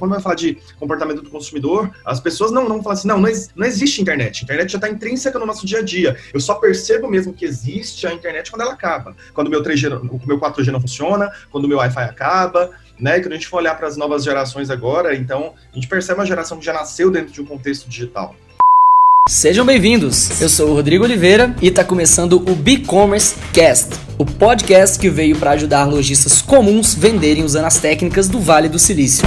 quando vai falar de comportamento do consumidor, as pessoas não, não falam assim, não, não, não existe internet. A internet já está intrínseca no nosso dia a dia. Eu só percebo mesmo que existe a internet quando ela acaba. Quando o meu 3G, o meu 4G não funciona, quando o meu Wi-Fi acaba, né? E quando a gente for olhar para as novas gerações agora, então a gente percebe uma geração que já nasceu dentro de um contexto digital. Sejam bem-vindos. Eu sou o Rodrigo Oliveira e está começando o B-Commerce Cast, o podcast que veio para ajudar lojistas comuns venderem usando as técnicas do Vale do Silício.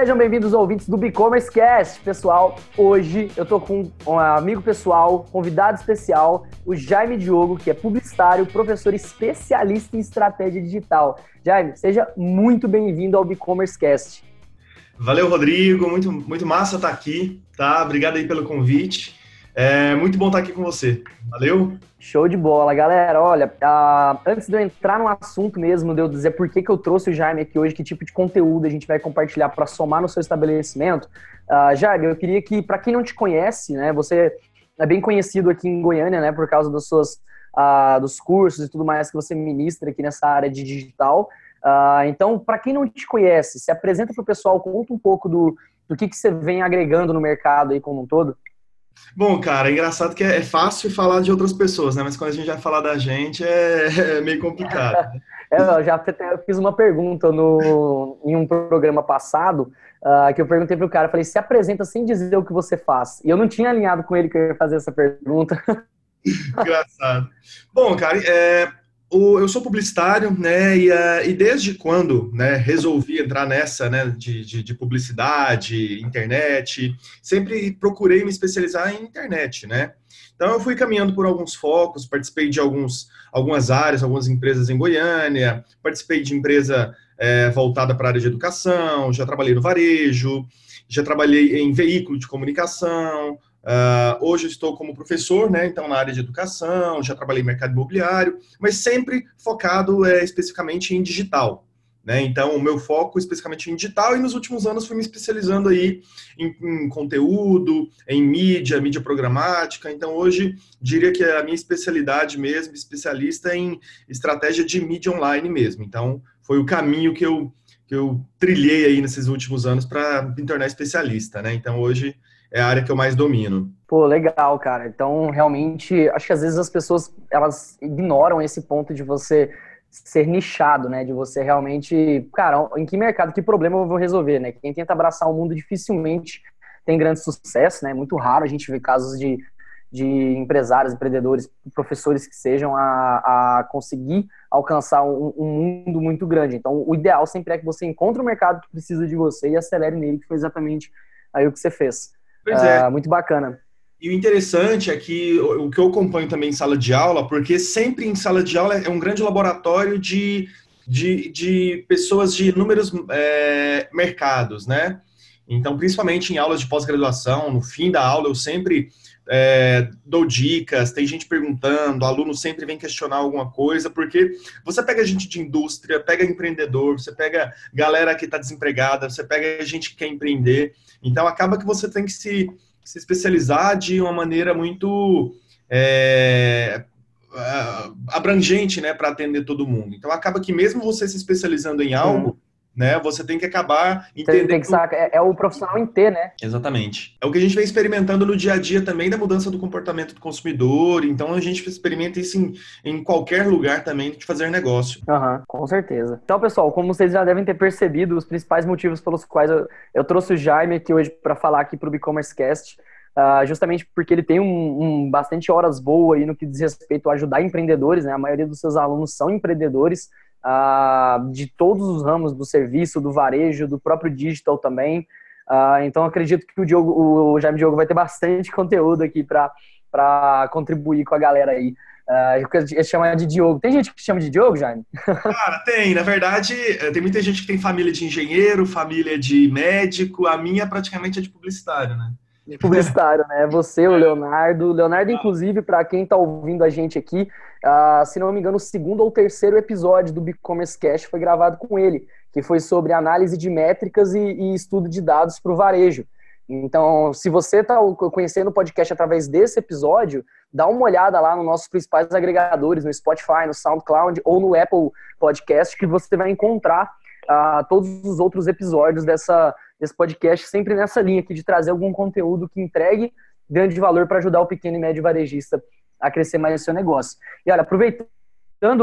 Sejam bem-vindos ouvintes do e-commerce Cast. Pessoal, hoje eu tô com um amigo pessoal, convidado especial, o Jaime Diogo, que é publicitário, professor especialista em estratégia digital. Jaime, seja muito bem-vindo ao e-commerce Cast. Valeu, Rodrigo. Muito, muito massa estar aqui, tá? Obrigado aí pelo convite. É muito bom estar aqui com você. Valeu? Show de bola, galera. Olha, uh, antes de eu entrar no assunto mesmo, de eu dizer por que, que eu trouxe o Jaime aqui hoje, que tipo de conteúdo a gente vai compartilhar para somar no seu estabelecimento. Uh, Jaime, eu queria que, para quem não te conhece, né, você é bem conhecido aqui em Goiânia, né, por causa dos seus uh, dos cursos e tudo mais que você ministra aqui nessa área de digital. Uh, então, para quem não te conhece, se apresenta para o pessoal, conta um pouco do, do que, que você vem agregando no mercado aí como um todo. Bom, cara, é engraçado que é, é, fácil falar de outras pessoas, né? Mas quando a gente vai falar da gente é, é meio complicado. Né? é, eu já fiz uma pergunta no, em um programa passado, uh, que eu perguntei pro cara, falei, se apresenta sem dizer o que você faz. E eu não tinha alinhado com ele que eu ia fazer essa pergunta. Engraçado. Bom, cara, é, eu sou publicitário, né, e, uh, e desde quando, né, resolvi entrar nessa, né, de, de, de, publicidade, internet, sempre procurei me especializar em internet, né. Então eu fui caminhando por alguns focos, participei de alguns, algumas áreas, algumas empresas em Goiânia, participei de empresa é, voltada para a área de educação, já trabalhei no varejo, já trabalhei em veículo de comunicação, Uh, hoje estou como professor, né, então na área de educação, já trabalhei em mercado imobiliário, mas sempre focado é, especificamente em digital. Né? Então, o meu foco especificamente em digital, e nos últimos anos fui me especializando aí em, em, conteúdo, em mídia, mídia programática. Então, hoje, diria que a minha especialidade mesmo, especialista em estratégia de mídia online mesmo. Então, foi o caminho que eu, que eu trilhei aí nesses últimos anos para me tornar especialista. Né? Então, hoje, é a área que eu mais domino. Pô, legal, cara. Então, realmente, acho que às vezes as pessoas elas ignoram esse ponto de você ser nichado, né? De você realmente, cara, em que mercado, que problema eu vou resolver, né? Quem tenta abraçar o mundo dificilmente tem grande sucesso, né? É muito raro a gente ver casos de, de empresários, empreendedores, professores que sejam a, a conseguir alcançar um, um, mundo muito grande. Então, o ideal sempre é que você encontre o mercado que precisa de você e acelere nele, que foi exatamente aí o que você fez. Pois é. Uh, muito bacana. E o interessante é que o que eu acompanho também em sala de aula, porque sempre em sala de aula é um grande laboratório de, de, de pessoas de inúmeros é, mercados, né? Então, principalmente em aulas de pós-graduação, no fim da aula, eu sempre é, dou dicas, tem gente perguntando, aluno sempre vem questionar alguma coisa, porque você pega gente de indústria, pega empreendedor, você pega galera que está desempregada, você pega gente que quer empreender, então acaba que você tem que se, se especializar de uma maneira muito é, abrangente, né, para atender todo mundo. Então acaba que mesmo você se especializando em algo, né? Você tem que acabar entendendo. Tem que sacar, é, é, o profissional em T, né? Exatamente. É o que a gente vem experimentando no dia a dia também da mudança do comportamento do consumidor. Então a gente experimenta isso em, em qualquer lugar também de fazer negócio. Uhum, com certeza. Então, pessoal, como vocês já devem ter percebido, os principais motivos pelos quais eu, eu trouxe o Jaime aqui hoje para falar aqui para o e-commerce cast. Uh, justamente porque ele tem um, um, bastante horas boas aí no que diz respeito a ajudar empreendedores, né? A maioria dos seus alunos são empreendedores, uh, de todos os ramos do serviço, do varejo, do próprio digital também. Uh, então acredito que o Diogo, o Jaime Diogo vai ter bastante conteúdo aqui para contribuir com a galera aí. Uh, eu de Diogo. Tem gente que chama de Diogo, Jaime? Cara, tem. Na verdade, eh, tem muita gente que tem família de engenheiro, família de médico. A minha praticamente é de publicitário, né? Publicitário, né? Você, o Leonardo. Leonardo, inclusive, para quem está ouvindo a gente aqui, uh, se não me engano, o segundo ou terceiro episódio do e-commerce Cash foi gravado com ele, que foi sobre análise de métricas e, e estudo de dados para o varejo. Então, se você está conhecendo o podcast através desse episódio, dá uma olhada lá nos nossos principais agregadores, no Spotify, no SoundCloud ou no Apple Podcast, que você vai encontrar uh, todos os outros episódios dessa, desse podcast, sempre nessa linha aqui de trazer algum conteúdo que entregue grande valor para ajudar o pequeno e médio varejista a crescer mais o seu negócio. E olha, aproveitando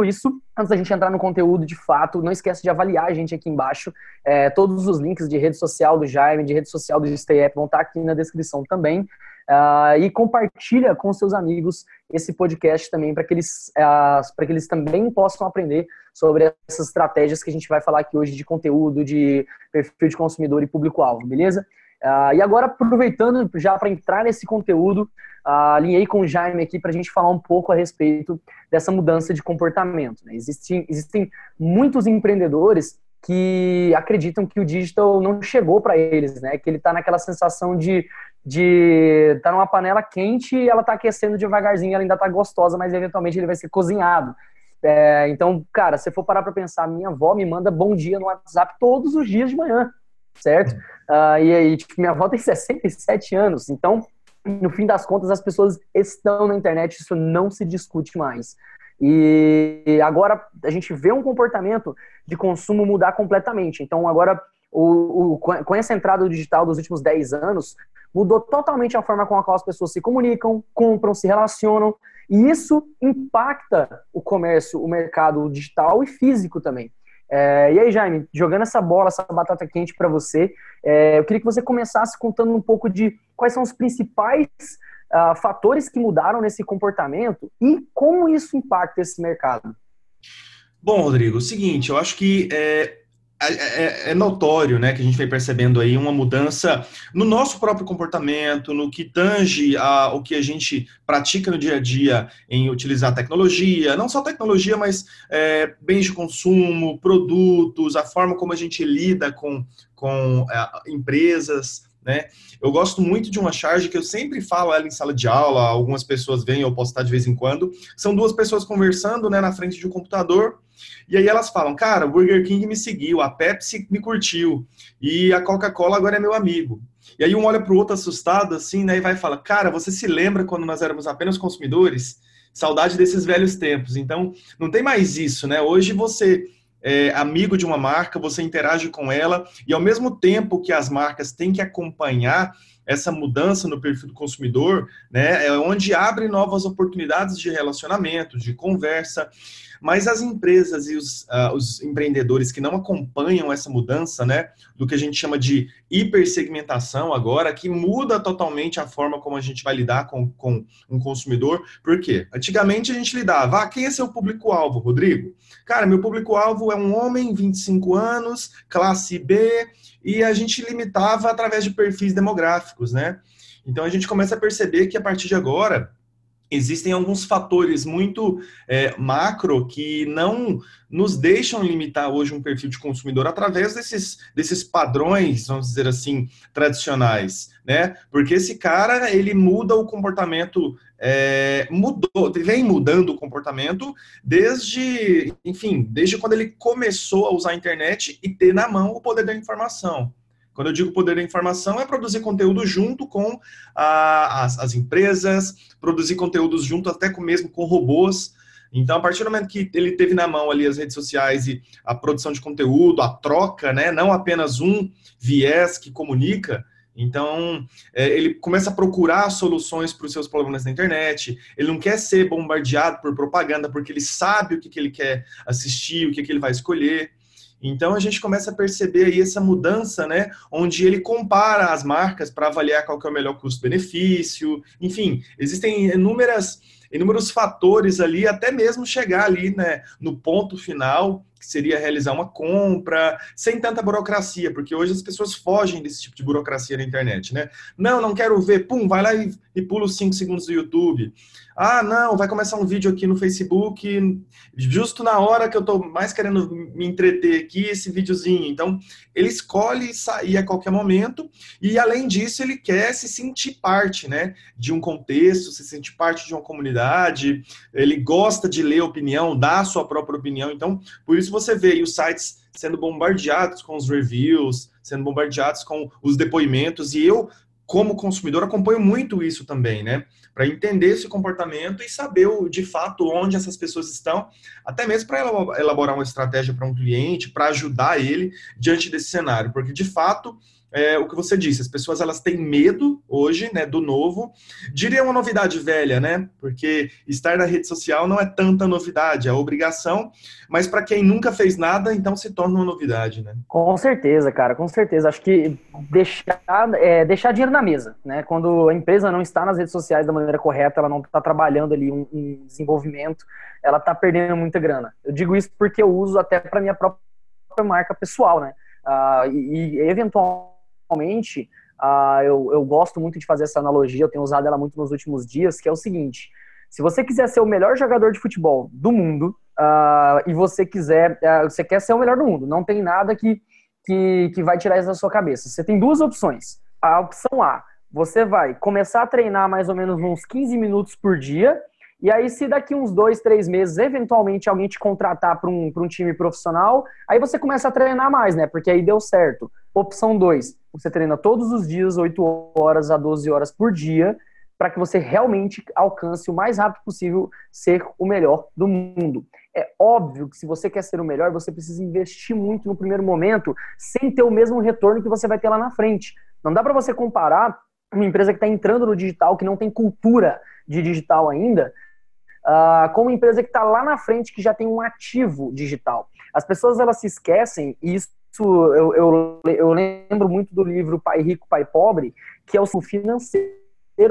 isso, antes da gente entrar no conteúdo de fato, não esquece de avaliar a gente aqui embaixo. É, todos os links de rede social do Jaime, de rede social do Stay App vão estar aqui na descrição também. Uh, e compartilha com seus amigos esse podcast também para que eles uh, para que eles também possam aprender sobre essas estratégias que a gente vai falar aqui hoje de conteúdo, de perfil de consumidor e público-alvo, beleza? Uh, e agora, aproveitando já para entrar nesse conteúdo, uh, alinhei com o Jaime aqui para a gente falar um pouco a respeito dessa mudança de comportamento. Né? Existem, existem muitos empreendedores que acreditam que o digital não chegou para eles, né? Que ele está naquela sensação de de tá numa panela quente e ela está aquecendo devagarzinho, ela ainda está gostosa, mas eventualmente ele vai ser cozinhado. É, então, cara, se for parar para pensar, minha avó me manda bom dia no WhatsApp todos os dias de manhã, certo? Uh, e aí, tipo, minha avó tem 67 anos, então, no fim das contas, as pessoas estão na internet, isso não se discute mais. E agora a gente vê um comportamento de consumo mudar completamente. Então, agora, o, o, com essa entrada digital dos últimos 10 anos, mudou totalmente a forma com a qual as pessoas se comunicam, compram, se relacionam. E isso impacta o comércio, o mercado digital e físico também. É, e aí, Jaime, jogando essa bola, essa batata quente para você, é, eu queria que você começasse contando um pouco de quais são os principais uh, fatores que mudaram nesse comportamento e como isso impacta esse mercado. Bom, Rodrigo, o seguinte, eu acho que é, é, é, é, notório, né, que a gente vem percebendo aí uma mudança no nosso próprio comportamento, no que tange a, o que a gente pratica no dia a dia em utilizar tecnologia, não só tecnologia, mas é, bens de consumo, produtos, a forma como a gente lida com, com é, empresas, né? Eu gosto muito de uma charge que eu sempre falo ela em sala de aula, algumas pessoas vêm eu postar de vez em quando. São duas pessoas conversando, né, na frente de um computador, e aí elas falam: "Cara, o Burger King me seguiu, a Pepsi me curtiu e a Coca-Cola agora é meu amigo". E aí um olha para o outro assustado assim, né, e vai falar: "Cara, você se lembra quando nós éramos apenas consumidores?" Saudade desses velhos tempos. Então, não tem mais isso, né? Hoje você é, amigo de uma marca, você interage com ela, e ao mesmo tempo que as marcas têm que acompanhar essa mudança no perfil do consumidor, né, é onde abre novas oportunidades de relacionamento, de conversa. Mas as empresas e os, uh, os empreendedores que não acompanham essa mudança, né, do que a gente chama de hipersegmentação agora, que muda totalmente a forma como a gente vai lidar com, com um consumidor. Por quê? Antigamente a gente lidava, ah, quem é seu público-alvo, Rodrigo? Cara, meu público-alvo é um homem, 25 anos, classe B, e a gente limitava através de perfis demográficos, né? Então a gente começa a perceber que a partir de agora existem alguns fatores muito é, macro que não nos deixam limitar hoje um perfil de consumidor através desses, desses padrões, vamos dizer assim, tradicionais, né? Porque esse cara, ele muda o comportamento, é, mudou, vem mudando o comportamento desde, enfim, desde quando ele começou a usar a internet e ter na mão o poder da informação. Quando eu digo poder da informação, é produzir conteúdo junto com a, as, as, empresas, produzir conteúdos junto até com, mesmo com robôs. Então, a partir do momento que ele teve na mão ali as redes sociais e a produção de conteúdo, a troca, né, não apenas um viés que comunica, então, é, ele começa a procurar soluções para os seus problemas na internet. Ele não quer ser bombardeado por propaganda, porque ele sabe o que, que ele quer assistir, o que, que ele vai escolher. Então a gente começa a perceber aí essa mudança, né, onde ele compara as marcas para avaliar qual que é o melhor custo-benefício, enfim, existem inúmeras inúmeros fatores ali, até mesmo chegar ali, né, no ponto final, que seria realizar uma compra, sem tanta burocracia, porque hoje as pessoas fogem desse tipo de burocracia na internet, né? Não, não quero ver, pum, vai lá e, e pula os 5 segundos do YouTube. Ah, não, vai começar um vídeo aqui no Facebook, justo na hora que eu estou mais querendo me entreter aqui, esse videozinho. Então, ele escolhe sair a qualquer momento e, além disso, ele quer se sentir parte, né, de um contexto, se sentir parte de uma comunidade, ele gosta de ler opinião, dar a sua própria opinião. Então, por isso você vê os sites sendo bombardeados com os reviews, sendo bombardeados com os depoimentos, e eu como consumidor, acompanho muito isso também, né? Para entender esse comportamento e saber de fato onde essas pessoas estão, até mesmo para elaborar uma estratégia para um cliente, para ajudar ele diante desse cenário, porque de fato é, o que você disse, as pessoas elas têm medo hoje, né, do novo. Diria uma novidade velha, né? Porque estar na rede social não é tanta novidade, é obrigação, mas para quem nunca fez nada, então se torna uma novidade, né? Com certeza, cara, com certeza. Acho que deixar, é, deixar dinheiro na mesa, né? Quando a empresa não está nas redes sociais da maneira correta, ela não está trabalhando ali um, um desenvolvimento, ela está perdendo muita grana. Eu digo isso porque eu uso até para minha própria marca pessoal, né? Uh, e, e eventualmente Normalmente, uh, eu, eu gosto muito de fazer essa analogia, eu tenho usado ela muito nos últimos dias, que é o seguinte: se você quiser ser o melhor jogador de futebol do mundo uh, e você quiser, uh, você quer ser o melhor do mundo, não tem nada que, que, que vai tirar isso da sua cabeça. Você tem duas opções. A opção A, você vai começar a treinar mais ou menos uns 15 minutos por dia e aí, se daqui uns dois, três meses, eventualmente alguém te contratar para um, um time profissional, aí você começa a treinar mais, né? Porque aí deu certo. Opção 2, você treina todos os dias, 8 horas a 12 horas por dia, para que você realmente alcance o mais rápido possível ser o melhor do mundo. É óbvio que se você quer ser o melhor, você precisa investir muito no primeiro momento, sem ter o mesmo retorno que você vai ter lá na frente. Não dá para você comparar uma empresa que está entrando no digital, que não tem cultura de digital ainda, uh, com uma empresa que está lá na frente, que já tem um ativo digital. As pessoas elas se esquecem, e isso eu, eu, eu lembro muito do livro Pai Rico, Pai Pobre, que é o financeiro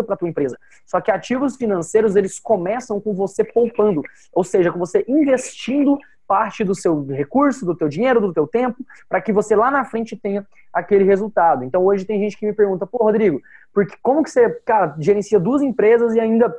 para a tua empresa. Só que ativos financeiros, eles começam com você poupando, ou seja, com você investindo parte do seu recurso, do teu dinheiro, do teu tempo, para que você lá na frente tenha aquele resultado. Então hoje tem gente que me pergunta, pô, Rodrigo, porque como que você, cara, gerencia duas empresas e ainda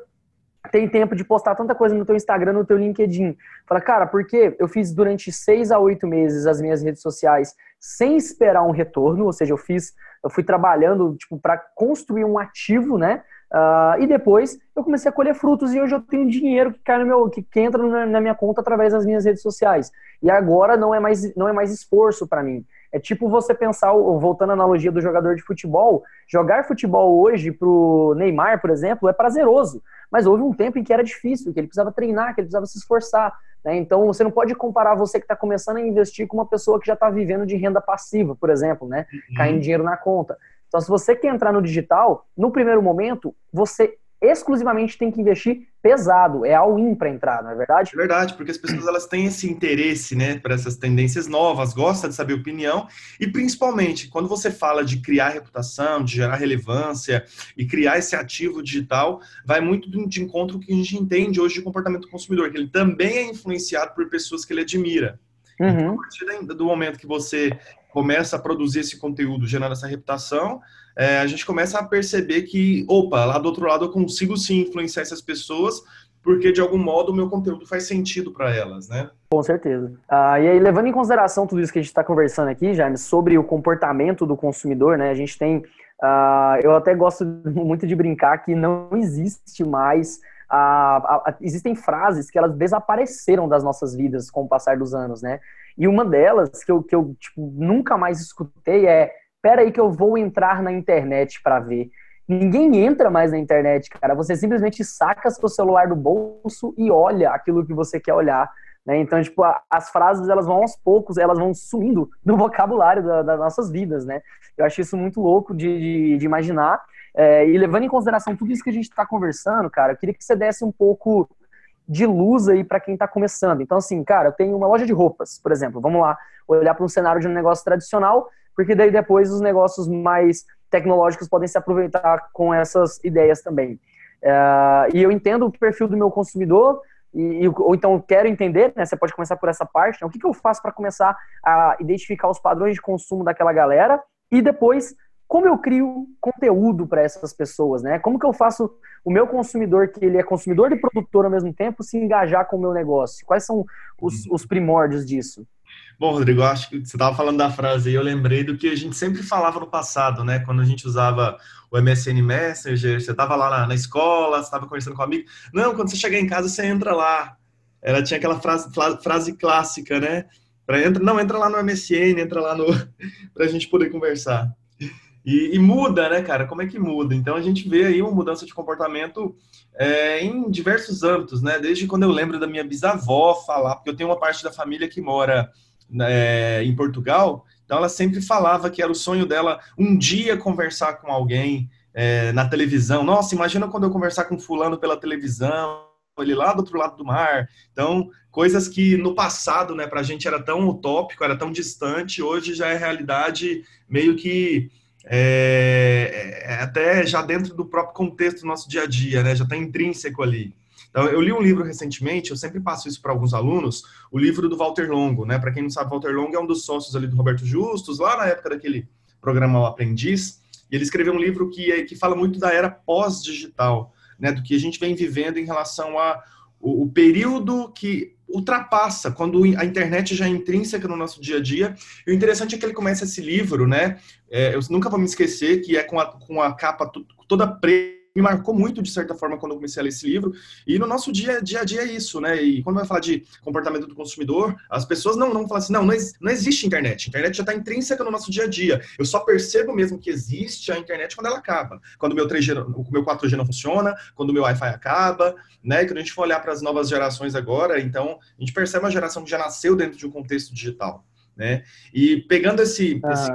tem tempo de postar tanta coisa no teu Instagram, no teu LinkedIn. Fala, cara, porque eu fiz durante seis a oito meses as minhas redes sociais sem esperar um retorno, ou seja, eu fiz, eu fui trabalhando tipo para construir um ativo, né? Uh, e depois eu comecei a colher frutos e hoje eu tenho dinheiro que cai no meu, que, que entra na, na minha conta através das minhas redes sociais. E agora não é mais, não é mais esforço para mim. É tipo você pensar, voltando à analogia do jogador de futebol, jogar futebol hoje pro Neymar, por exemplo, é prazeroso. Mas houve um tempo em que era difícil, que ele precisava treinar, que ele precisava se esforçar. Né? Então você não pode comparar você que está começando a investir com uma pessoa que já está vivendo de renda passiva, por exemplo, né? Uhum. Caindo dinheiro na conta. Então, se você quer entrar no digital, no primeiro momento, você exclusivamente tem que investir pesado, é all-in para entrar, não é verdade? É verdade, porque as pessoas elas têm esse interesse, né, para essas tendências novas, gostam de saber opinião e principalmente quando você fala de criar reputação, de gerar relevância e criar esse ativo digital, vai muito de encontro que a gente entende hoje de comportamento do consumidor, que ele também é influenciado por pessoas que ele admira. Uhum. Então, a partir do momento que você começa a produzir esse conteúdo, gerando essa reputação, é, a gente começa a perceber que, opa, lá do outro lado eu consigo sim influenciar essas pessoas, porque de algum modo o meu conteúdo faz sentido para elas, né? Com certeza. Ah, e aí, levando em consideração tudo isso que a gente está conversando aqui, Jaime, sobre o comportamento do consumidor, né? A gente tem. Ah, eu até gosto muito de brincar que não existe mais. Ah, existem frases que elas desapareceram das nossas vidas com o passar dos anos, né? E uma delas que eu, que eu tipo, nunca mais escutei é espera aí que eu vou entrar na internet para ver. Ninguém entra mais na internet, cara. Você simplesmente saca seu celular do bolso e olha aquilo que você quer olhar. Né? Então, tipo, a, as frases elas vão aos poucos, elas vão sumindo do vocabulário da, das nossas vidas, né? Eu acho isso muito louco de, de, de imaginar. É, e levando em consideração tudo isso que a gente está conversando, cara, eu queria que você desse um pouco de luz aí para quem está começando. Então, assim, cara, eu tenho uma loja de roupas, por exemplo. Vamos lá, olhar para um cenário de um negócio tradicional porque daí depois os negócios mais tecnológicos podem se aproveitar com essas ideias também. Uh, e eu entendo o perfil do meu consumidor, e, ou então quero entender, né? Você pode começar por essa parte. Né, o que, que eu faço para começar a identificar os padrões de consumo daquela galera e depois como eu crio conteúdo para essas pessoas, né? Como que eu faço o meu consumidor, que ele é consumidor e produtor ao mesmo tempo, se engajar com o meu negócio? Quais são os, os primórdios disso? Bom, Rodrigo, acho que você estava falando da frase e eu lembrei do que a gente sempre falava no passado, né? Quando a gente usava o MSN Messenger, você estava lá na, na escola, você estava conversando com um amigo. Não, quando você chegar em casa, você entra lá. Ela tinha aquela frase, frase clássica, né? Pra, entra, não, entra lá no MSN, entra lá no. para a gente poder conversar. E, e, muda, né, cara? Como é que muda? Então a gente vê aí uma mudança de comportamento é, em diversos âmbitos, né? Desde quando eu lembro da minha bisavó falar, porque eu tenho uma parte da família que mora é, em Portugal, então ela sempre falava que era o sonho dela um dia conversar com alguém é, na televisão. Nossa, imagina quando eu conversar com fulano pela televisão, ele lá do outro lado do mar. Então, coisas que no passado, né, para a gente era tão utópico, era tão distante, hoje já é realidade meio que é até já dentro do próprio contexto do nosso dia a dia, né, já está intrínseco ali. Então, eu li um livro recentemente, eu sempre passo isso para alguns alunos, o livro do Walter Longo, né? Para quem não sabe, Walter Longo é um dos sócios ali do Roberto Justus, lá na época daquele programa O Aprendiz, e ele escreveu um livro que, é, que fala muito da era pós-digital, né? Do que a gente vem vivendo em relação a o, o, período que ultrapassa, quando a internet já é intrínseca no nosso dia a dia. E o interessante é que ele começa esse livro, né? É, eu nunca vou me esquecer que é com a, com a capa toda preta me marcou muito, de certa forma, quando eu comecei a ler esse livro. E no nosso dia, dia a dia é isso, né? E quando vai falar de comportamento do consumidor, as pessoas não, não falam assim, não, não, não existe internet. Internet já está intrínseca no nosso dia a dia. Eu só percebo mesmo que existe a internet quando ela acaba. Quando o meu 3G, o meu 4G não funciona, quando o meu Wi-Fi acaba, né? E quando a gente for olhar para as novas gerações agora, então, a gente percebe uma geração que já nasceu dentro de um contexto digital. Né? E pegando esse, ah. esse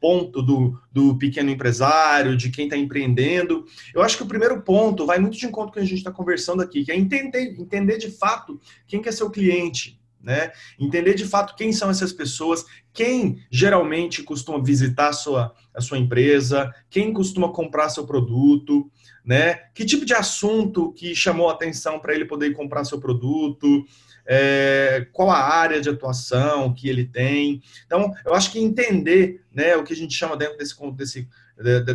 ponto do, do pequeno empresário, de quem está empreendendo, eu acho que o primeiro ponto vai muito de encontro com o que a gente está conversando aqui, que é entender, entender de fato quem que é seu cliente, né? Entender de fato quem são essas pessoas, quem geralmente costuma visitar a sua, a sua empresa, quem costuma comprar seu produto, né? Que tipo de assunto que chamou atenção para ele poder comprar seu produto, é, qual a área de atuação que ele tem. Então, eu acho que entender né, o que a gente chama dentro desse, desse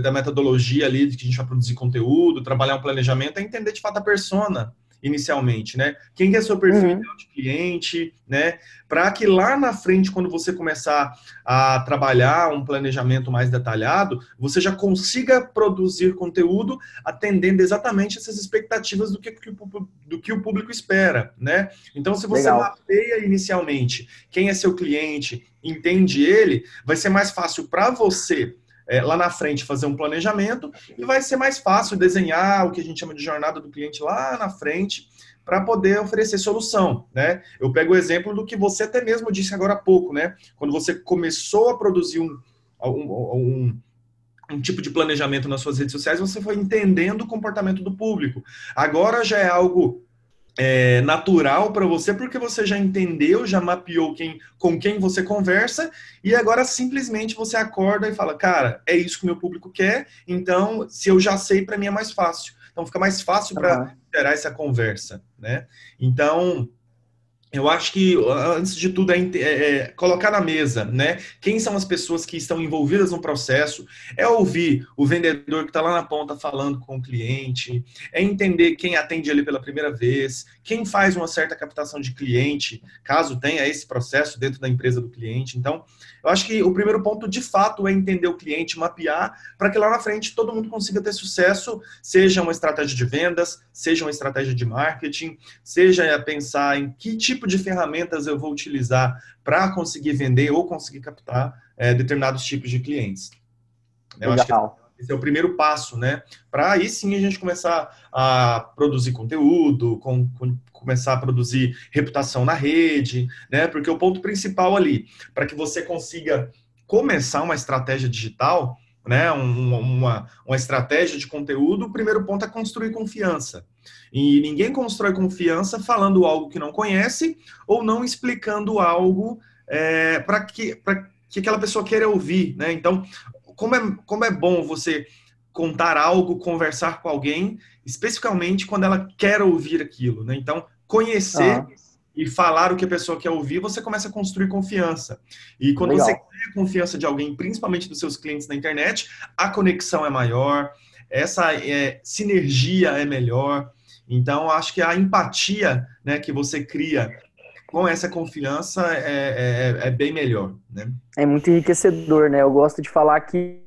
da, metodologia ali, de que a gente vai produzir conteúdo, trabalhar um planejamento, é entender de fato a persona inicialmente, né? Quem é seu perfil uhum. de cliente, né? Para que lá na frente, quando você começar a trabalhar um planejamento mais detalhado, você já consiga produzir conteúdo atendendo exatamente essas expectativas do que, do que o público espera, né? Então, se você Legal. mapeia inicialmente quem é seu cliente, entende ele, vai ser mais fácil para você é, lá na frente fazer um planejamento e vai ser mais fácil desenhar o que a gente chama de jornada do cliente lá na frente para poder oferecer solução, né? Eu pego o exemplo do que você até mesmo disse agora há pouco, né? Quando você começou a produzir um, um, um um tipo de planejamento nas suas redes sociais, você foi entendendo o comportamento do público. Agora já é algo é, natural para você, porque você já entendeu, já mapeou quem, com quem você conversa, e agora simplesmente você acorda e fala, cara, é isso que o meu público quer, então se eu já sei, para mim é mais fácil. Então fica mais fácil para uhum. gerar essa conversa, né? Então, eu acho que, antes de tudo, é, é, é, colocar na mesa, né? Quem são as pessoas que estão envolvidas no processo, é ouvir o vendedor que está lá na ponta falando com o cliente, é entender quem atende ele pela primeira vez, quem faz uma certa captação de cliente, caso tenha esse processo dentro da empresa do cliente. Então, eu acho que o primeiro ponto, de fato, é entender o cliente, mapear, para que lá na frente todo mundo consiga ter sucesso, seja uma estratégia de vendas, seja uma estratégia de marketing, seja pensar em que tipo de ferramentas eu vou utilizar para conseguir vender ou conseguir captar é, determinados tipos de clientes. Eu Legal. acho que esse é o primeiro passo, né? Para aí sim a gente começar a produzir conteúdo, com, com, começar a produzir reputação na rede, né? Porque o ponto principal ali, para que você consiga começar uma estratégia digital, né? Um, uma, uma estratégia de conteúdo, o primeiro ponto é construir confiança. E ninguém constrói confiança falando algo que não conhece ou não explicando algo é, para que, que aquela pessoa queira ouvir, né? Então, como é, como é bom você contar algo, conversar com alguém, especificamente quando ela quer ouvir aquilo, né? Então, conhecer ah. e falar o que a pessoa quer ouvir, você começa a construir confiança. E quando Legal. você cria confiança de alguém, principalmente dos seus clientes na internet, a conexão é maior, essa é, sinergia é melhor. Então, acho que a empatia né, que você cria com essa confiança é, é, é, bem melhor, né? É muito enriquecedor, né? Eu gosto de falar que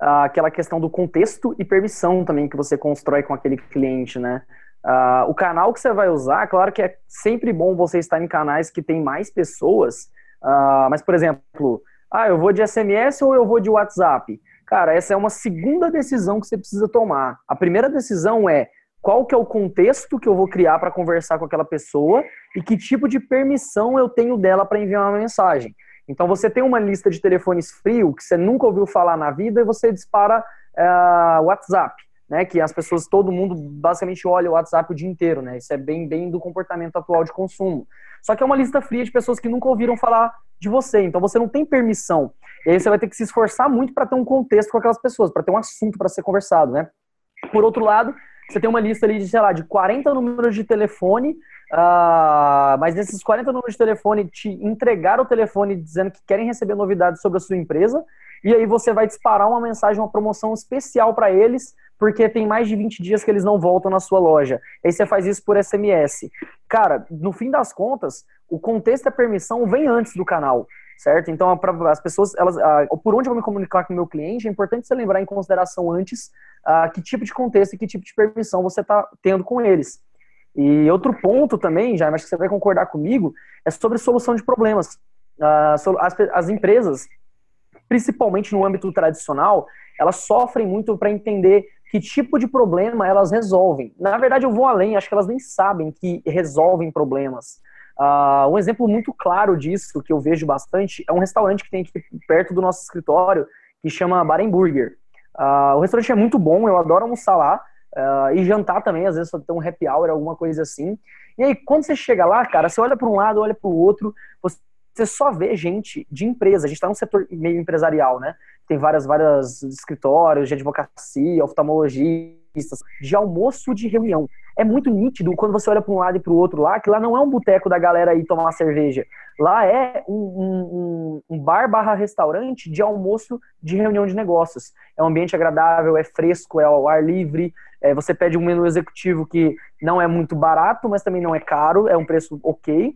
ah, aquela questão do contexto e permissão também que você constrói com aquele cliente, né? Ah, o canal que você vai usar, claro que é sempre bom você estar em canais que tem mais pessoas, ah, mas, por exemplo, ah, eu vou de SMS ou eu vou de WhatsApp? Cara, essa é uma segunda decisão que você precisa tomar. A primeira decisão é qual que é o contexto que eu vou criar para conversar com aquela pessoa e que tipo de permissão eu tenho dela para enviar uma mensagem. Então você tem uma lista de telefones frio que você nunca ouviu falar na vida e você dispara uh, WhatsApp, né? Que as pessoas, todo mundo basicamente olha o WhatsApp o dia inteiro, né? Isso é bem, bem do comportamento atual de consumo. Só que é uma lista fria de pessoas que nunca ouviram falar de você, então você não tem permissão. E aí você vai ter que se esforçar muito para ter um contexto com aquelas pessoas, para ter um assunto para ser conversado, né? Por outro lado, você tem uma lista ali de, sei lá, de 40 números de telefone, uh, mas nesses 40 números de telefone te entregar o telefone dizendo que querem receber novidades sobre a sua empresa, e aí você vai disparar uma mensagem, uma promoção especial para eles, porque tem mais de 20 dias que eles não voltam na sua loja. Aí você faz isso por SMS. Cara, no fim das contas, o contexto e a permissão vem antes do canal certo? Então, para as pessoas, elas, uh, por onde eu vou me comunicar com o meu cliente, é importante você lembrar em consideração antes uh, que tipo de contexto e que tipo de permissão você está tendo com eles. E outro ponto também, já acho que você vai concordar comigo, é sobre solução de problemas. Uh, as, as empresas, principalmente no âmbito tradicional, elas sofrem muito para entender que tipo de problema elas resolvem. Na verdade, eu vou além, acho que elas nem sabem que resolvem problemas. Uh, um exemplo muito claro disso, que eu vejo bastante, é um restaurante que tem aqui perto do nosso escritório, que chama Barenburger. Uh, o restaurante é muito bom, eu adoro almoçar lá, uh, e jantar também, às vezes tem um happy hour, alguma coisa assim. E aí, quando você chega lá, cara, você olha para um lado, olha para o outro, você só vê gente de empresa, a gente está num setor meio empresarial, né? Tem várias, várias escritórios de advocacia, oftalmologistas, de almoço de reunião é muito nítido quando você olha para um lado e para o outro lá, que lá não é um boteco da galera aí tomar uma cerveja. Lá é um, um, um, bar barra restaurante de almoço de reunião de negócios. É um ambiente agradável, é fresco, é ao ar livre. É, você pede um menu executivo que não é muito barato, mas também não é caro, é um preço ok.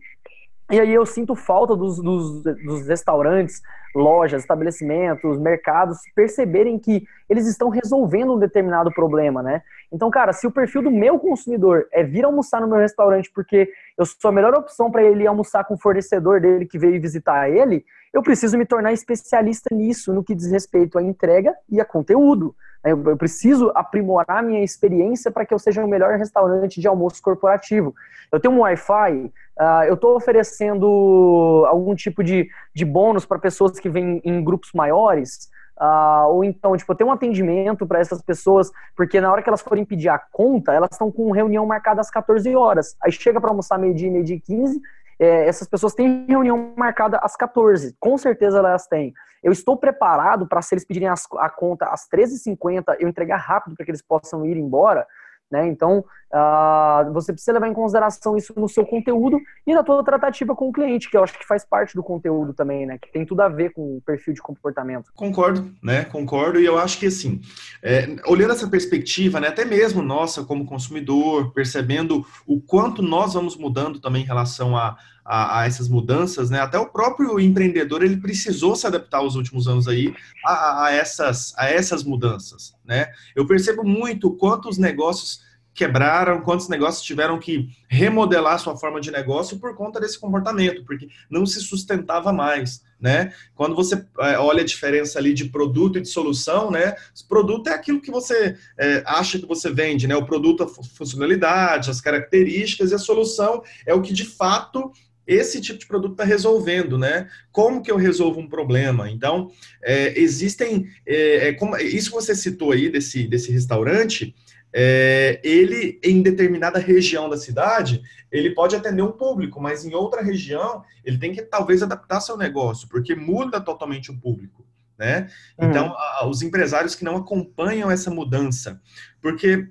E aí eu sinto falta dos, dos, dos, restaurantes, lojas, estabelecimentos, mercados perceberem que eles estão resolvendo um determinado problema, né? Então, cara, se o perfil do meu consumidor é vir almoçar no meu restaurante porque eu sou a melhor opção para ele almoçar com o fornecedor dele que veio visitar ele, eu preciso me tornar especialista nisso, no que diz respeito à entrega e a conteúdo. Eu preciso aprimorar minha experiência para que eu seja o melhor restaurante de almoço corporativo. Eu tenho um Wi-Fi, uh, eu estou oferecendo algum tipo de, de bônus para pessoas que vêm em grupos maiores. Uh, ou então, tipo, eu tenho um atendimento para essas pessoas, porque na hora que elas forem pedir a conta, elas estão com reunião marcada às 14 horas. Aí chega para almoçar meio-dia, meio-dia e 15, é, essas pessoas têm reunião marcada às 14, com certeza elas têm. Eu estou preparado para, se eles pedirem as, a conta às 13h50, eu entregar rápido para que eles possam ir embora. Né? Então, uh, você precisa levar em consideração isso no seu conteúdo e na tua tratativa com o cliente, que eu acho que faz parte do conteúdo também, né? Que tem tudo a ver com o perfil de comportamento. Concordo, né? Concordo. E eu acho que, assim, é, olhando essa perspectiva, né? Até mesmo nossa como consumidor, percebendo o quanto nós vamos mudando também em relação a, a, a, essas mudanças, né? Até o próprio empreendedor ele precisou se adaptar aos últimos anos aí a, a, essas, a essas mudanças, né? Eu percebo muito quantos negócios quebraram, quantos negócios tiveram que remodelar sua forma de negócio por conta desse comportamento, porque não se sustentava mais, né? Quando você é, olha a diferença ali de produto e de solução, né? O produto é aquilo que você é, acha que você vende, né? O produto, a funcionalidade, as características, e a solução é o que de fato esse tipo de produto está resolvendo, né? Como que eu resolvo um problema? Então, é, existem. É, é, como, isso que você citou aí desse, desse restaurante, é, ele, em determinada região da cidade, ele pode atender um público, mas em outra região, ele tem que talvez adaptar seu negócio, porque muda totalmente o público. Né? Uhum. Então, a, os empresários que não acompanham essa mudança, porque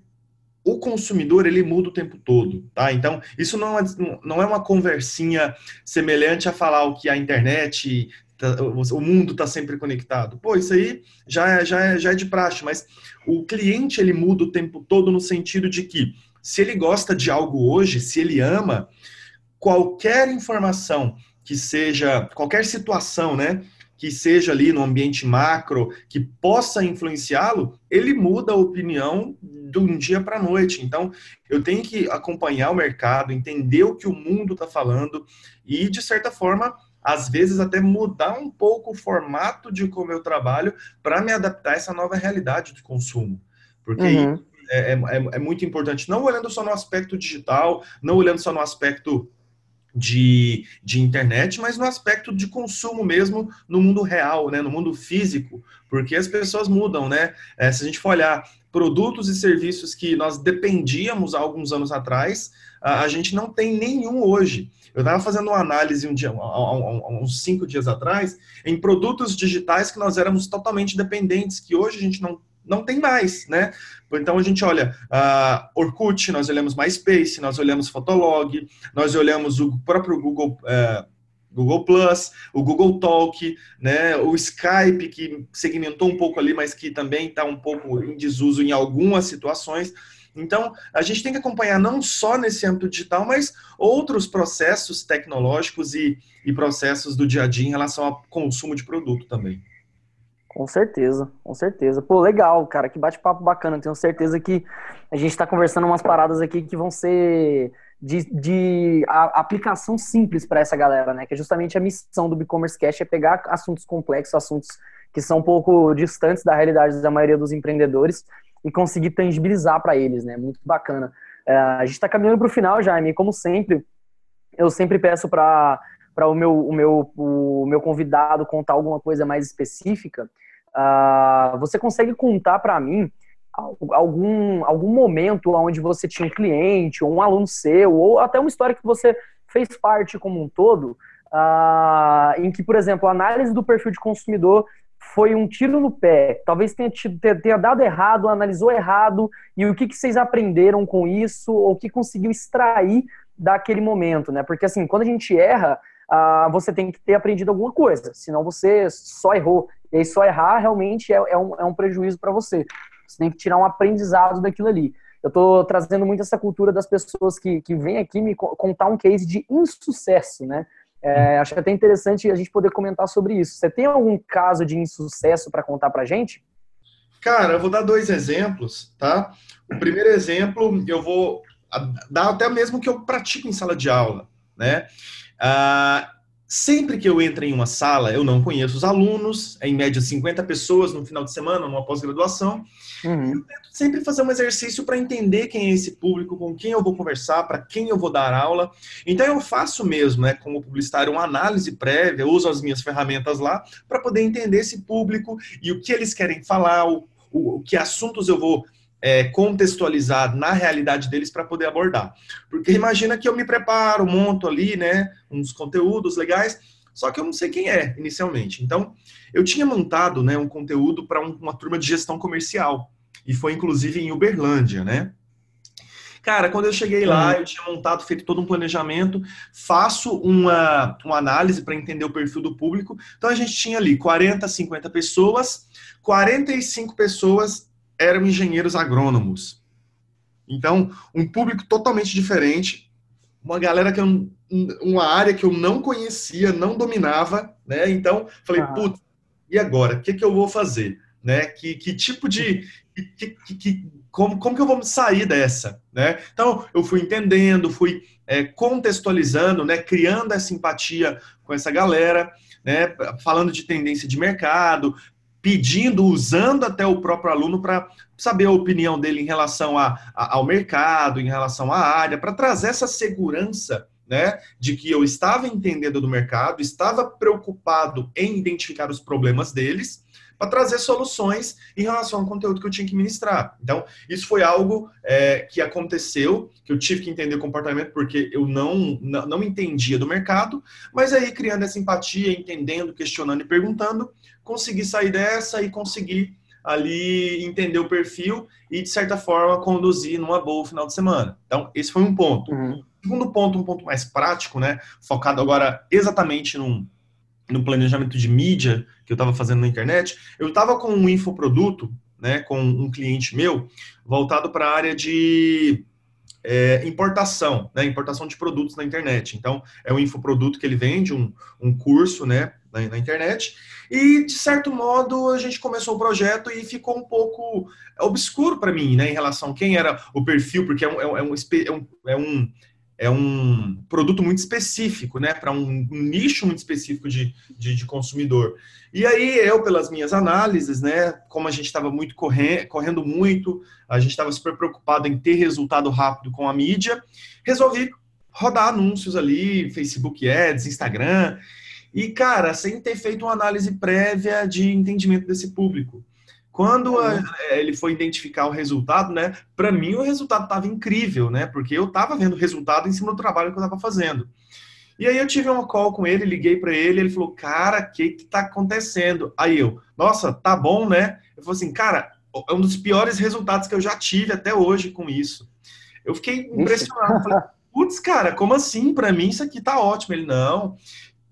o consumidor ele muda o tempo todo, tá? Então isso não é, não é uma conversinha semelhante a falar o que a internet, tá, o mundo está sempre conectado. Pô, isso aí já é, já é, já é de praxe, mas o cliente ele muda o tempo todo no sentido de que se ele gosta de algo hoje, se ele ama, qualquer informação que seja, qualquer situação, né, que seja ali no ambiente macro, que possa influenciá-lo, ele muda a opinião de um dia para a noite. Então, eu tenho que acompanhar o mercado, entender o que o mundo está falando e, de certa forma, às vezes até mudar um pouco o formato de como eu trabalho para me adaptar a essa nova realidade de consumo. Porque uhum. é, é, é, muito importante, não olhando só no aspecto digital, não olhando só no aspecto de, de internet, mas no aspecto de consumo mesmo no mundo real, né, no mundo físico, porque as pessoas mudam, né? É, se a gente for olhar produtos e serviços que nós dependíamos há alguns anos atrás, a, a gente não tem nenhum hoje. Eu estava fazendo uma análise um dia, uns cinco dias atrás, em produtos digitais que nós éramos totalmente dependentes, que hoje a gente não não tem mais, né? Então a gente olha uh, Orkut, nós olhamos MySpace, nós olhamos Fotolog, nós olhamos o próprio Google, uh, Google Plus, o Google Talk, né? O Skype que segmentou um pouco ali, mas que também está um pouco em desuso em algumas situações. Então, a gente tem que acompanhar não só nesse âmbito digital, mas outros processos tecnológicos e, e processos do dia a dia em relação ao consumo de produto também. Com certeza, com certeza. Pô, legal, cara, que bate-papo bacana. Tenho certeza que a gente está conversando umas paradas aqui que vão ser de, de aplicação simples para essa galera, né? Que é justamente a missão do e-commerce cash é pegar assuntos complexos, assuntos que são um pouco distantes da realidade da maioria dos empreendedores e conseguir tangibilizar para eles, né? Muito bacana. É, a gente está caminhando para o final, Jaime. Como sempre, eu sempre peço para para o meu, o, meu, o meu convidado contar alguma coisa mais específica. Uh, você consegue contar para mim algum, algum momento onde você tinha um cliente, ou um aluno seu, ou até uma história que você fez parte como um todo, uh, em que, por exemplo, a análise do perfil de consumidor foi um tiro no pé, talvez tenha, tido, tenha dado errado, analisou errado, e o que, que vocês aprenderam com isso, ou o que conseguiu extrair daquele momento, né? Porque assim, quando a gente erra, uh, você tem que ter aprendido alguma coisa, senão você só errou. E aí só errar realmente é, é, um, é um prejuízo para você. Você tem que tirar um aprendizado daquilo ali. Eu estou trazendo muito essa cultura das pessoas que, que vêm aqui me contar um case de insucesso, né? É, acho até interessante a gente poder comentar sobre isso. Você tem algum caso de insucesso para contar para gente? Cara, eu vou dar dois exemplos, tá? O primeiro exemplo eu vou dar até mesmo que eu pratico em sala de aula, né? Ah, sempre que eu entro em uma sala, eu não conheço os alunos, é em média 50 pessoas no final de semana, numa pós-graduação. Uhum. Eu tento sempre fazer um exercício para entender quem é esse público, com quem eu vou conversar, para quem eu vou dar aula. Então eu faço mesmo, né, como publicitário, uma análise prévia, uso as minhas ferramentas lá para poder entender esse público e o que eles querem falar, o, o, o que assuntos eu vou é, contextualizar na realidade deles para poder abordar. Porque imagina que eu me preparo, monto ali, né, uns conteúdos legais, só que eu não sei quem é inicialmente. Então, eu tinha montado, né, um conteúdo para um, uma turma de gestão comercial e foi inclusive em Uberlândia, né? Cara, quando eu cheguei lá, uhum. eu tinha montado, feito todo um planejamento, faço uma, uma análise para entender o perfil do público. Então a gente tinha ali 40, 50 pessoas, 45 pessoas eram engenheiros agrônomos. Então, um público totalmente diferente, uma galera que eu, uma área que eu não conhecia, não dominava, né? Então, falei, ah. putz, e agora? O que, que eu vou fazer? Né? Que, que tipo de. Que, que, que, como, como que eu vou sair dessa? Né? Então, eu fui entendendo, fui é, contextualizando, né? criando essa empatia com essa galera, né? falando de tendência de mercado, pedindo, usando até o próprio aluno para saber a opinião dele em relação a, a, ao mercado, em relação à área, para trazer essa segurança né, de que eu estava entendendo do mercado, estava preocupado em identificar os problemas deles, para trazer soluções em relação ao conteúdo que eu tinha que ministrar. Então, isso foi algo é, que aconteceu, que eu tive que entender o comportamento, porque eu não, não, não entendia do mercado, mas aí criando essa empatia, entendendo, questionando e perguntando, conseguir sair dessa e conseguir ali entender o perfil e, de certa forma, conduzir numa boa o final de semana. Então, esse foi um ponto. Uhum. Segundo ponto, um ponto mais prático, né? Focado agora exatamente num, no planejamento de mídia que eu estava fazendo na internet. Eu estava com um infoproduto, né? Com um cliente meu, voltado para a área de é, importação, né? Importação de produtos na internet. Então, é um infoproduto que ele vende, um, um curso, né? Na, na, internet. E, de certo modo, a gente começou o projeto e ficou um pouco obscuro para mim, né? Em relação a quem era o perfil, porque é um, é um, é um, é um, é um produto muito específico, né, para um, um, nicho muito específico de, de, de, consumidor. E aí eu, pelas minhas análises, né, como a gente estava muito correndo, correndo muito, a gente estava super preocupado em ter resultado rápido com a mídia, resolvi rodar anúncios ali, Facebook Ads, Instagram, e cara, sem ter feito uma análise prévia de entendimento desse público. Quando a, é, ele foi identificar o resultado, né? Para mim o resultado estava incrível, né? Porque eu estava vendo o resultado em cima do trabalho que eu estava fazendo. E aí eu tive uma call com ele, liguei para ele, ele falou: "Cara, o que que tá acontecendo?" Aí eu: "Nossa, tá bom, né?" Eu falei assim: "Cara, é um dos piores resultados que eu já tive até hoje com isso." Eu fiquei impressionado, falei: "Putz, cara, como assim? Para mim isso aqui tá ótimo." Ele: "Não,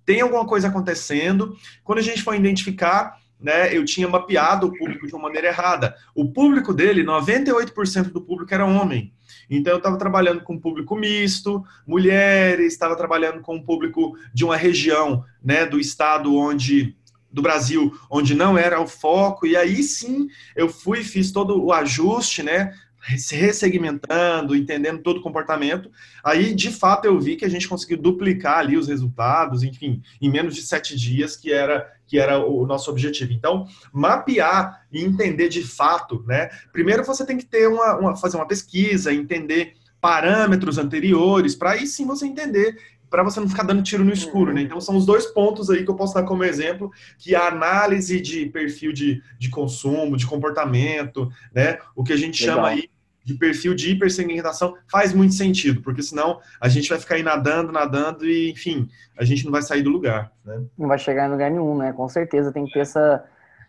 tem alguma coisa acontecendo." Quando a gente foi identificar, né, eu tinha mapeado o público de uma maneira errada. O público dele, 98% do público era homem. Então, eu estava trabalhando com público misto, mulheres, estava trabalhando com um público de uma região né, do estado onde do Brasil, onde não era o foco, e aí sim eu fui fiz todo o ajuste, né? Se ressegmentando, entendendo todo o comportamento. Aí, de fato, eu vi que a gente conseguiu duplicar ali os resultados, enfim, em menos de sete dias, que era, que era o nosso objetivo. Então, mapear e entender de fato, né? Primeiro você tem que ter uma, uma fazer uma pesquisa, entender parâmetros anteriores, para aí sim você entender para você não ficar dando tiro no escuro, né? Então são os dois pontos aí que eu posso dar como exemplo, que a análise de perfil de, de consumo, de comportamento, né? O que a gente Legal. chama aí de perfil de hipersegmentação faz muito sentido, porque senão a gente vai ficar aí nadando, nadando e, enfim, a gente não vai sair do lugar, né? Não vai chegar em lugar nenhum, né? Com certeza tem que ter essa,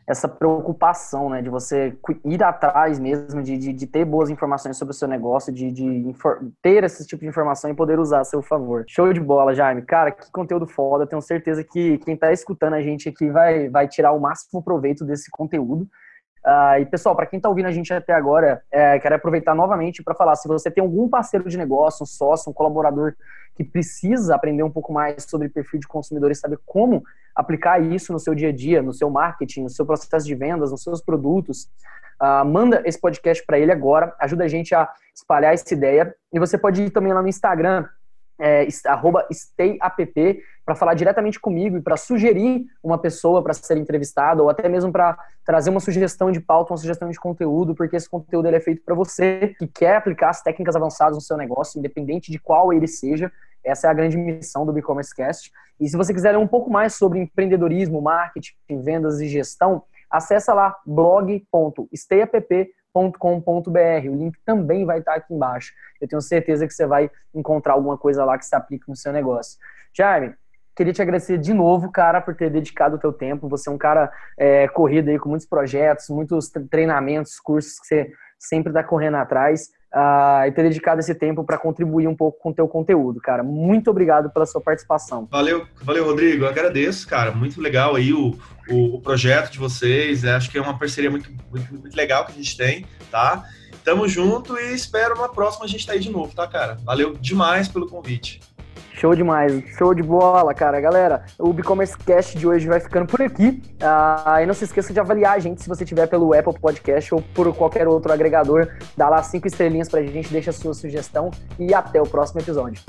essa preocupação, né? De você ir atrás mesmo, de, de, de ter boas informações sobre o seu negócio, de, de ter esse tipo de informação e poder usar a seu favor. Show de bola, Jaime. Cara, que conteúdo foda. Tenho certeza que quem tá escutando a gente aqui vai, vai tirar o máximo proveito desse conteúdo. Uh, e pessoal, para quem está ouvindo a gente até agora, é, quero aproveitar novamente para falar: se você tem algum parceiro de negócio, um sócio, um colaborador que precisa aprender um pouco mais sobre perfil de consumidor e saber como aplicar isso no seu dia a dia, no seu marketing, no seu processo de vendas, nos seus produtos, uh, manda esse podcast para ele agora, ajuda a gente a espalhar essa ideia. E você pode ir também lá no Instagram, é, stayapp para falar diretamente comigo e para sugerir uma pessoa para ser entrevistada ou até mesmo para trazer uma sugestão de pauta, uma sugestão de conteúdo, porque esse conteúdo ele é feito para você que quer aplicar as técnicas avançadas no seu negócio, independente de qual ele seja. Essa é a grande missão do e-commerce cast. E se você quiser ler um pouco mais sobre empreendedorismo, marketing, vendas e gestão, acessa lá blog.stayapp.com com.br O link também vai estar aqui embaixo. Eu tenho certeza que você vai encontrar alguma coisa lá que se aplique no seu negócio. Jaime, queria te agradecer de novo, cara, por ter dedicado o teu tempo. Você é um cara é, corrido aí com muitos projetos, muitos treinamentos, cursos que você sempre está correndo atrás uh, e ter dedicado esse tempo para contribuir um pouco com o teu conteúdo, cara. Muito obrigado pela sua participação. Valeu, valeu, Rodrigo. Eu agradeço, cara. Muito legal aí o, o, o projeto de vocês. Acho que é uma parceria muito, muito, muito legal que a gente tem, tá? Tamo junto e espero uma próxima a gente tá aí de novo, tá, cara? Valeu demais pelo convite. Show demais, show de bola, cara. Galera, o e-commerce cast de hoje vai ficando por aqui. Ah, e não se esqueça de avaliar a gente se você tiver pelo Apple Podcast ou por qualquer outro agregador. Dá lá cinco estrelinhas pra gente, deixa a sua sugestão e até o próximo episódio.